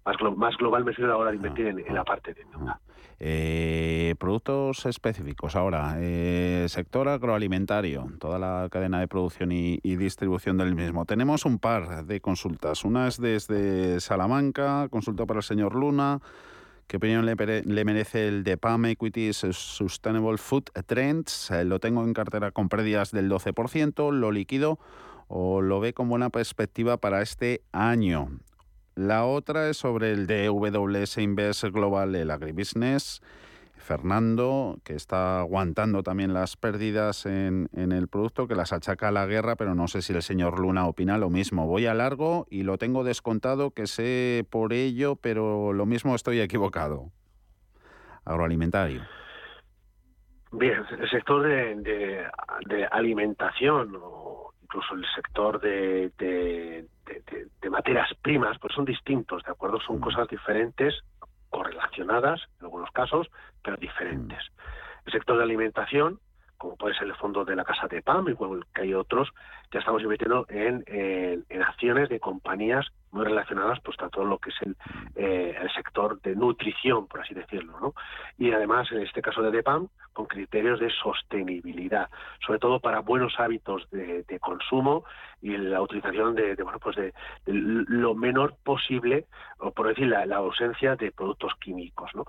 más, más global me sirve a la hora de invertir en, la parte de deuda. Eh, productos específicos ahora, eh, sector agroalimentario, toda la cadena de producción y, distribución del mismo. Tenemos un par de consultas. Una es desde Salamanca, consulta para el señor Luna. ¿Qué opinión le, merece el de PAM Equities Sustainable Food Trends? Eh, lo tengo en cartera con pérdidas del 12%, lo liquido o lo ve con buena perspectiva para este año. La otra es sobre el DWS Invest Global, el Agribusiness. Fernando, que está aguantando también las pérdidas en, el producto, que las achaca a la guerra, pero no sé si el señor Luna opina lo mismo. Voy a largo y lo tengo descontado, que sé por ello, pero lo mismo estoy equivocado. Agroalimentario. Bien, el sector de, alimentación o incluso el sector de, de, materias primas, pues son distintos, ¿de acuerdo? Son cosas diferentes, correlacionadas en algunos casos, pero diferentes. El sector de alimentación, como puede ser el fondo de la Casa de PAM, igual que hay otros, ya estamos invirtiendo en, en, acciones de compañías muy relacionadas pues a todo lo que es el, eh, el sector de nutrición, por así decirlo, ¿no? Y además, en este caso de DEPAM, con criterios de sostenibilidad, sobre todo para buenos hábitos de, consumo y la utilización de, bueno pues de, lo menor posible, o por decir la, la ausencia de productos químicos, ¿no?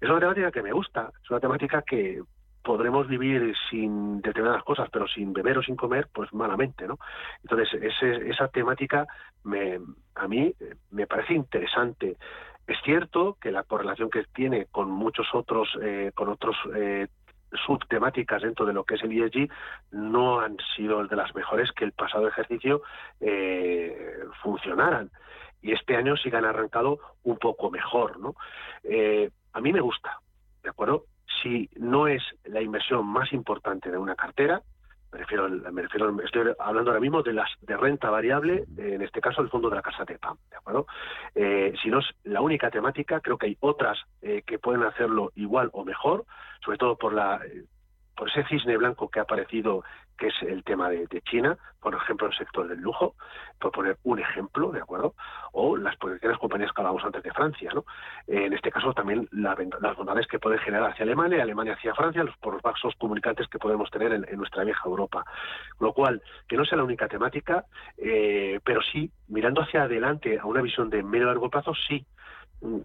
Es una temática que me gusta, es una temática que podremos vivir sin determinadas cosas, pero sin beber o sin comer, pues malamente, ¿no? Entonces, esa temática me, a mí me parece interesante. Es cierto que la correlación que tiene con muchos otros, eh, con otros eh, subtemáticas dentro de lo que es el ESG no han sido de las mejores que el pasado ejercicio eh, funcionaran y este año sí que han arrancado un poco mejor, ¿no? a mí me gusta, ¿de acuerdo? Si no es la inversión más importante de una cartera, me refiero, me refiero, estoy hablando ahora mismo de las de renta variable, en este caso el fondo de la casa de PAM, ¿de acuerdo? Eh, si no es la única temática, creo que hay otras eh, que pueden hacerlo igual o mejor, sobre todo por la por ese cisne blanco que ha aparecido, que es el tema de, China, por ejemplo, el sector del lujo, por poner un ejemplo, ¿de acuerdo? O las pequeñas compañías que hablábamos antes de Francia, ¿no? en este caso también las bondades que pueden generar hacia Alemania, Alemania hacia Francia, los, por los vasos comunicantes que podemos tener en, nuestra vieja Europa. Lo cual, que no sea la única temática, eh, pero sí, mirando hacia adelante a una visión de medio largo plazo, sí,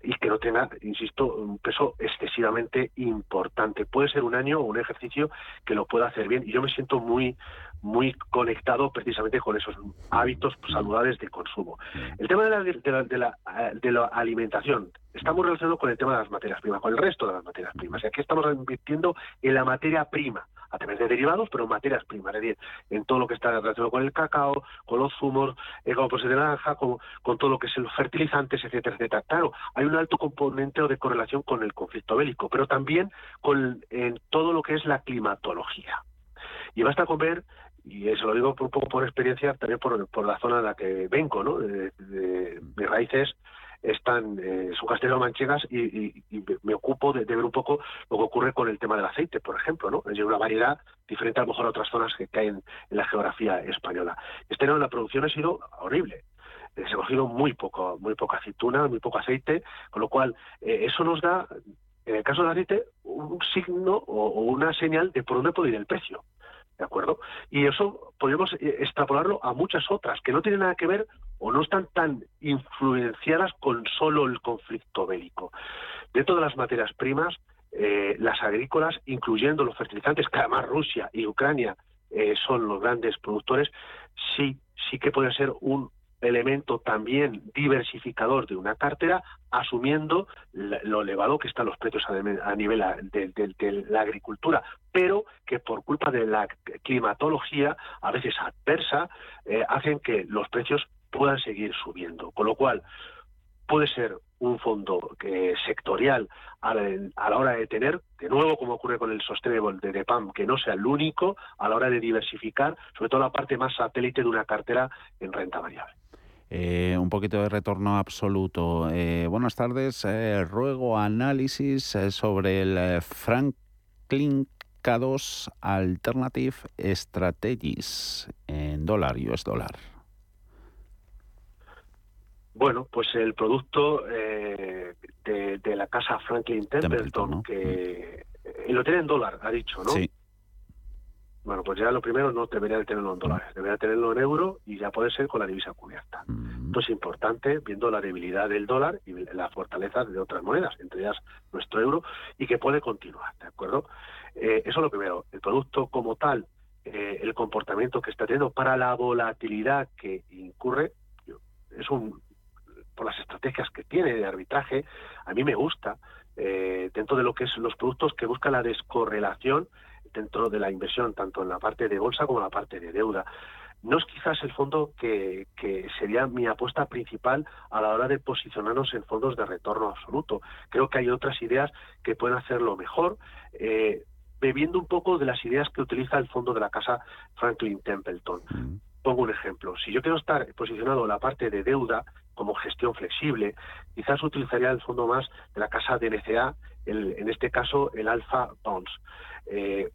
y que no tenga, insisto, un peso excesivamente importante. Puede ser un año o un ejercicio que lo pueda hacer bien y yo me siento muy muy conectado precisamente con esos hábitos saludables de consumo. El tema de la, de la, de la, de la alimentación está muy relacionado con el tema de las materias primas, con el resto de las materias primas. Y aquí estamos invirtiendo en la materia prima a través de derivados, pero materias primas, es decir, en todo lo que está relacionado con el cacao, con los zumos, eh, con de naranja, con, todo lo que es los fertilizantes, etcétera, etcétera. Claro, hay un alto componente de correlación con el conflicto bélico, pero también con en todo lo que es la climatología. Y basta con ver y eso lo digo un poco por experiencia, también por, la zona en la que vengo, ¿no? De mis raíces están eh, su castelo manchegas y, me ocupo de, ver un poco lo que ocurre con el tema del aceite, por ejemplo, ¿no? Es una variedad diferente a lo mejor a otras zonas que caen en la geografía española. Este año la producción ha sido horrible. Eh, se ha cogido muy poco, muy poca aceituna, muy poco aceite, con lo cual eh, eso nos da, en el caso del aceite, un signo o, o una señal de por dónde puede ir el precio. ¿De acuerdo? Y eso podemos extrapolarlo a muchas otras que no tienen nada que ver o no están tan influenciadas con solo el conflicto bélico. Dentro de las materias primas, eh, las agrícolas, incluyendo los fertilizantes, que además Rusia y Ucrania eh, son los grandes productores, sí, sí que puede ser un elemento también diversificador de una cartera, asumiendo lo elevado que están los precios a nivel de, la agricultura, pero que por culpa de la climatología, a veces adversa, eh, hacen que los precios puedan seguir subiendo. Con lo cual, puede ser un fondo que, sectorial a la, hora de tener, de nuevo como ocurre con el Sustainable de DEPAM, que no sea el único a la hora de diversificar, sobre todo la parte más satélite de una cartera en renta variable. Eh, un poquito de retorno absoluto. Eh, buenas tardes. Eh, ruego análisis sobre el Franklin K2 Alternative Strategies en dólar, US dólar. Bueno, pues el producto de, la casa Franklin Templeton, que lo tiene en dólar, ha dicho, ¿no? Sí. Bueno, pues ya lo primero no debería de tenerlo en dólares, debería tenerlo en euro y ya puede ser con la divisa cubierta. Esto es importante viendo la debilidad del dólar y la fortaleza de otras monedas, entre ellas nuestro euro, y que puede continuar, ¿de acuerdo? Eh, eso es lo primero. El producto como tal, eh, el comportamiento que está teniendo para la volatilidad que incurre, es un por las estrategias que tiene de arbitraje, a mí me gusta, eh, dentro de lo que es los productos que buscan la descorrelación dentro de la inversión, tanto en la parte de bolsa como en la parte de deuda. No es quizás el fondo que, sería mi apuesta principal a la hora de posicionarnos en fondos de retorno absoluto. Creo que hay otras ideas que pueden hacerlo mejor, eh, bebiendo un poco de las ideas que utiliza el fondo de la casa Franklin Templeton. Pongo un ejemplo. Si yo quiero estar posicionado en la parte de deuda como gestión flexible, quizás utilizaría el fondo más de la casa de NCA, en este caso el Alpha Bonds. Eh,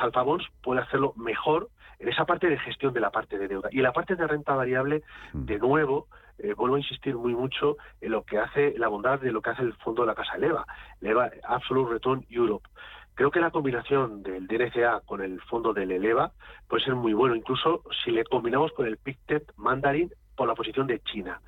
Alpha Bonds puede hacerlo mejor en esa parte de gestión de la parte de deuda. Y en la parte de renta variable, de nuevo, eh, vuelvo a insistir muy mucho en lo que hace la bondad de lo que hace el fondo de la casa Eleva, Eleva Absolute Return Europe. Creo que la combinación del DNCA con el fondo del Eleva puede ser muy bueno, incluso si le combinamos con el Pictet Mandarin por la posición de China.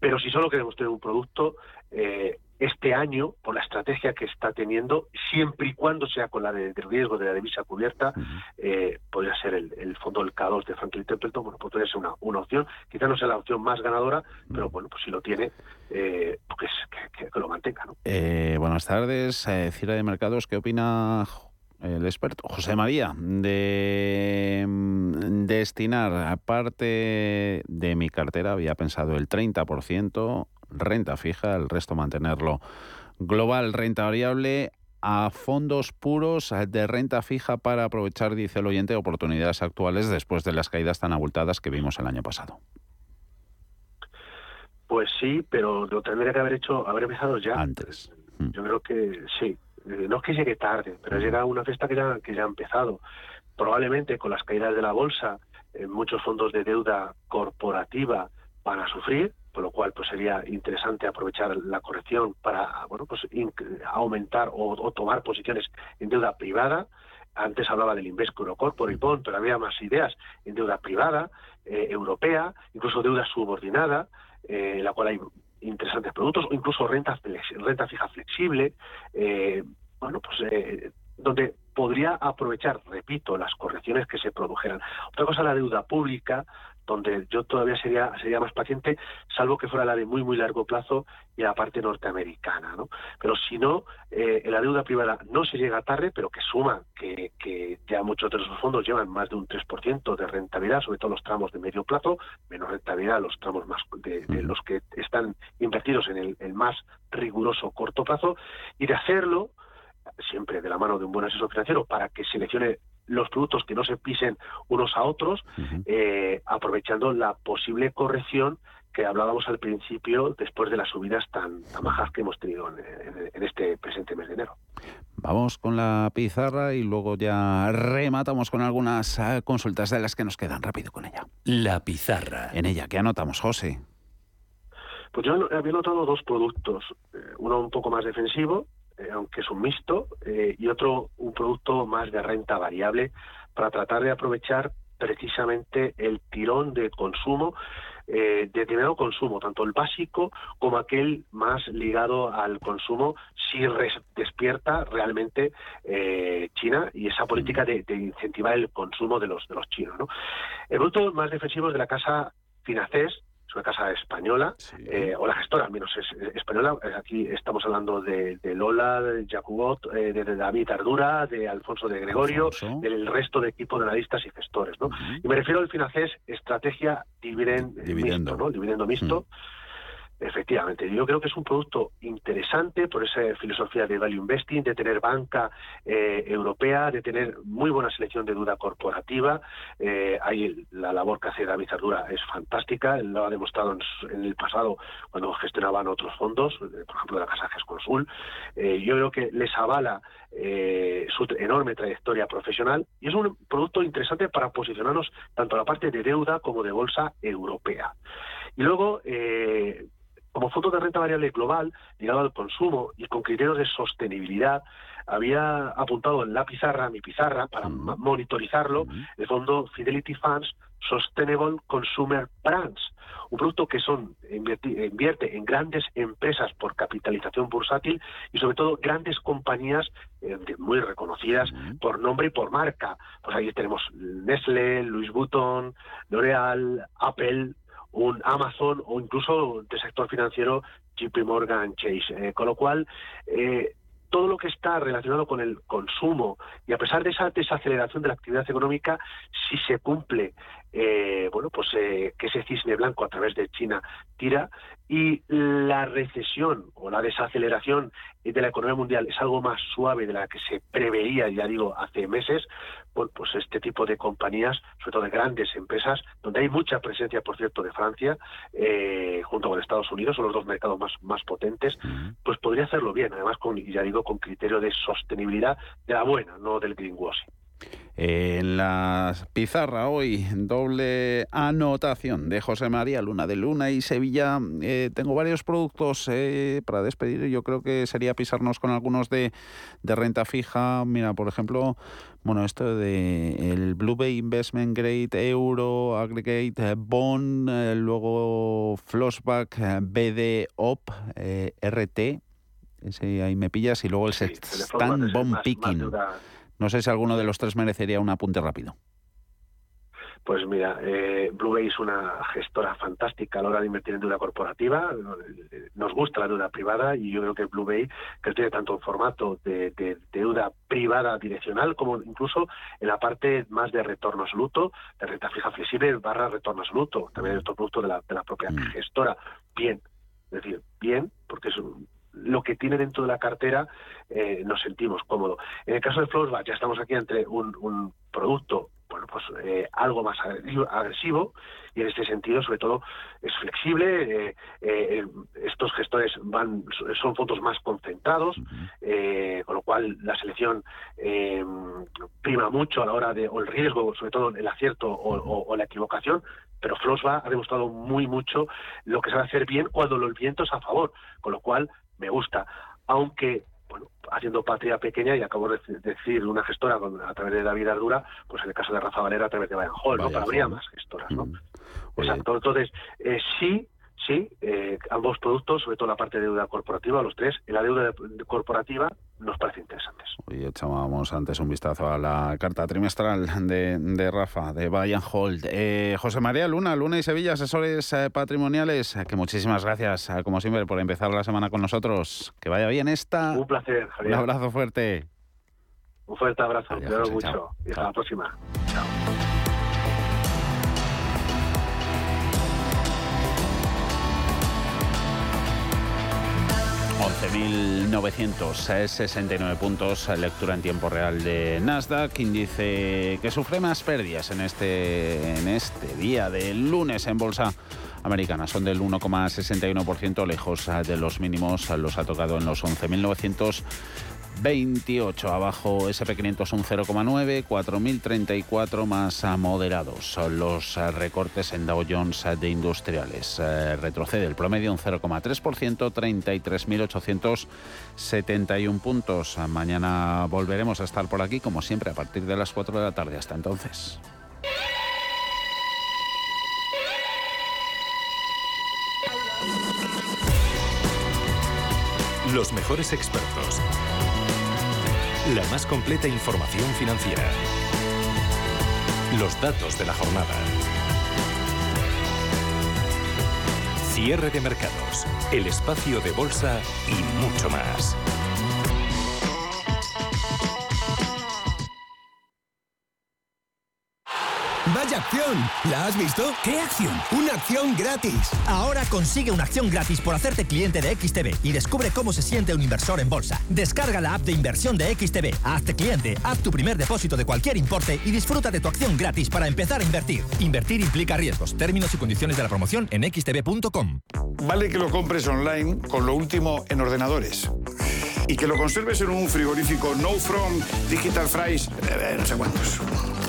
Pero si solo queremos tener un producto, eh, este año, por la estrategia que está teniendo, siempre y cuando sea con la de, riesgo de la divisa cubierta, eh, podría ser el, fondo del K2 de Franklin Templeton, bueno, podría ser una, una opción. Quizá no sea la opción más ganadora, pero bueno, pues si lo tiene, eh, pues que, lo mantenga. ¿no? Eh, buenas tardes, eh, Cira de Mercados, ¿qué opina el experto José María de mm, destinar aparte de mi cartera, había pensado el 30% renta fija, el resto mantenerlo global, renta variable a fondos puros de renta fija para aprovechar, dice el oyente, oportunidades actuales después de las caídas tan abultadas que vimos el año pasado. Pues sí, pero lo tendría que haber hecho, haber empezado ya. Antes. Yo creo que sí. Eh, no es que llegue tarde, pero llega una fiesta que ya, que ya ha empezado. Probablemente con las caídas de la bolsa, en muchos fondos de deuda corporativa van a sufrir, con lo cual pues sería interesante aprovechar la corrección para bueno pues aumentar o, tomar posiciones en deuda privada antes hablaba del Invesco Eurocorpor y Bond, pero había más ideas en deuda privada, eh, europea, incluso deuda subordinada, eh, en la cual hay interesantes productos, o incluso renta, renta fija flexible, eh, bueno, pues donde podría aprovechar, repito, las correcciones que se produjeran. Otra cosa, la deuda pública, donde yo todavía sería sería más paciente, salvo que fuera la de muy muy largo plazo y la parte norteamericana, ¿no? Pero si no, eh, en la deuda privada no se llega tarde, pero que suma que, que ya muchos de esos fondos llevan más de un 3% de rentabilidad, sobre todo los tramos de medio plazo, menos rentabilidad los tramos más de, los que están invertidos en el, el más riguroso corto plazo, y de hacerlo siempre de la mano de un buen asesor financiero para que seleccione los productos que no se pisen unos a otros, eh, aprovechando la posible corrección que hablábamos al principio después de las subidas tan, bajas que hemos tenido en, este presente mes de enero. Vamos con la pizarra y luego ya rematamos con algunas eh, consultas de las que nos quedan rápido con ella. La pizarra. En ella, ¿qué anotamos, José? Pues yo había notado dos productos, eh, uno un poco más defensivo eh, aunque es un mixto, eh, y otro un producto más de renta variable para tratar de aprovechar precisamente el tirón de consumo, eh, de determinado consumo, tanto el básico como aquel más ligado al consumo, si despierta realmente China y esa política de, incentivar el consumo de los de los chinos. ¿no? El producto más defensivo es de la casa Finacés, es una casa española, eh, o la gestora al menos es, española. Eh, aquí estamos hablando de, Lola, de Jacobot, eh, de, David Ardura, de Alfonso de Gregorio, del resto de equipo de analistas y gestores. ¿no? Y me refiero al FINACES, estrategia dividendo, ¿no? dividendo mixto. Efectivamente, yo creo que es un producto interesante por esa filosofía de value investing, de tener banca eh, europea, de tener muy buena selección de deuda corporativa. Eh, ahí la labor que hace David Ardura es fantástica, lo ha demostrado en, el pasado cuando gestionaban otros fondos, eh, por ejemplo de la Casa Consul. Eh, yo creo que les avala su enorme trayectoria profesional y es un producto interesante para posicionarnos tanto a la parte de deuda como de bolsa europea. Y luego, eh, como fondo de renta variable global ligado al consumo y con criterios de sostenibilidad, había apuntado en la pizarra, mi pizarra, para monitorizarlo, el fondo Fidelity Funds Sustainable Consumer Brands, un producto que son invierte en grandes empresas por capitalización bursátil y sobre todo grandes compañías eh, muy reconocidas por nombre y por marca. Pues ahí tenemos Nestlé, Louis Vuitton, L'Oreal, Apple, un Amazon o incluso del sector financiero JP Morgan Chase. Eh, con lo cual, eh, todo lo que está relacionado con el consumo y a pesar de esa desaceleración de la actividad económica, si se cumple eh, bueno, pues que ese cisne blanco a través de China tira y la recesión o la desaceleración de la economía mundial es algo más suave de la que se preveía, ya digo, hace meses, pues este tipo de compañías, sobre todo de grandes empresas, donde hay mucha presencia, por cierto, de Francia, eh, junto con Estados Unidos, son los dos mercados más, más potentes, pues podría hacerlo bien, además, con, ya digo, con criterio de sostenibilidad de la buena, no del greenwashing. En la pizarra hoy, doble anotación de José María Luna de Luna y Sevilla. Eh, tengo varios productos eh, para despedir. Yo creo que sería pisarnos con algunos de, renta fija. Mira, por ejemplo, bueno, esto de el Blue Bay Investment Grade Euro Aggregate Bond, eh, luego Flossback BD OP RT. Ese ahí me pillas y luego el sí, Sextant Bond Picking. No sé si alguno de los tres merecería un apunte rápido. Pues mira, eh, Blue Bay es una gestora fantástica a la hora de invertir en deuda corporativa. Nos gusta la deuda privada y yo creo que Blue Bay, que tiene tanto en formato de, deuda privada direccional como incluso en la parte más de retorno absoluto, de renta fija flexible barra retorno absoluto. También es otro producto de la, de la propia mm. gestora. Bien, es decir, bien, porque es un, lo que tiene dentro de la cartera eh, nos sentimos cómodos. En el caso de Flowsback ya estamos aquí entre un, producto bueno, pues eh, algo más agresivo y en este sentido, sobre todo, es flexible. Eh, estos gestores van son fondos más concentrados, con lo cual la selección prima mucho a la hora de o el riesgo, sobre todo el acierto o, la equivocación. Pero Flosba ha demostrado muy mucho lo que sabe hacer bien cuando el viento es a favor, con lo cual me gusta, aunque bueno, haciendo patria pequeña, y acabo de decir una gestora a través de David Ardura, pues en el caso de Rafa Valera a través de Bayern Hall, ¿no? Pero habría más gestoras, ¿no? Mm. Exacto. Entonces, eh, sí, sí, eh, ambos productos, sobre todo la parte de deuda corporativa, los tres, en la deuda corporativa nos parece interesantes. Hoy echábamos antes un vistazo a la carta trimestral de, Rafa, de Bayern Hold. Eh, José María Luna, Luna y Sevilla, asesores eh, patrimoniales, que muchísimas gracias, como siempre, por empezar la semana con nosotros. Que vaya bien esta. Un placer, Javier. Un abrazo fuerte. Un fuerte abrazo, Adiós, mucho. Y hasta la próxima. Chao. 11.969 puntos, lectura en tiempo real de Nasdaq, índice que sufre más pérdidas en este, en este día de lunes en bolsa americana. Son del 1,61%, lejos de los mínimos, los ha tocado en los 11.900. 28 abajo SP500 un 0,9, 4.034 más moderados. Son los recortes en Dow Jones de industriales. Eh, retrocede el promedio un 0,3%, 33.871 puntos. Mañana volveremos a estar por aquí, como siempre, a partir de las 4 de la tarde. Hasta entonces. Los mejores expertos la más completa información financiera. Los datos de la jornada. Cierre de mercados, el espacio de bolsa y mucho más. ¡Vaya acción! ¿La has visto? ¿Qué acción? Una acción gratis. Ahora consigue una acción gratis por hacerte cliente de XTB y descubre cómo se siente un inversor en bolsa. Descarga la app de inversión de XTB, hazte cliente, haz tu primer depósito de cualquier importe y disfruta de tu acción gratis para empezar a invertir. Invertir implica riesgos. Términos y condiciones de la promoción en xtb.com. Vale que lo compres online con lo último en ordenadores y que lo conserves en un frigorífico No From Digital Fries, eh, no sé cuántos.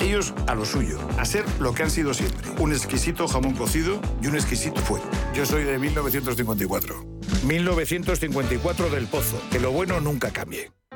Ellos a lo suyo, a ser lo que han sido siempre. Un exquisito jamón cocido y un exquisito fuego. Yo soy de 1954. 1954 del Pozo. Que lo bueno nunca cambie.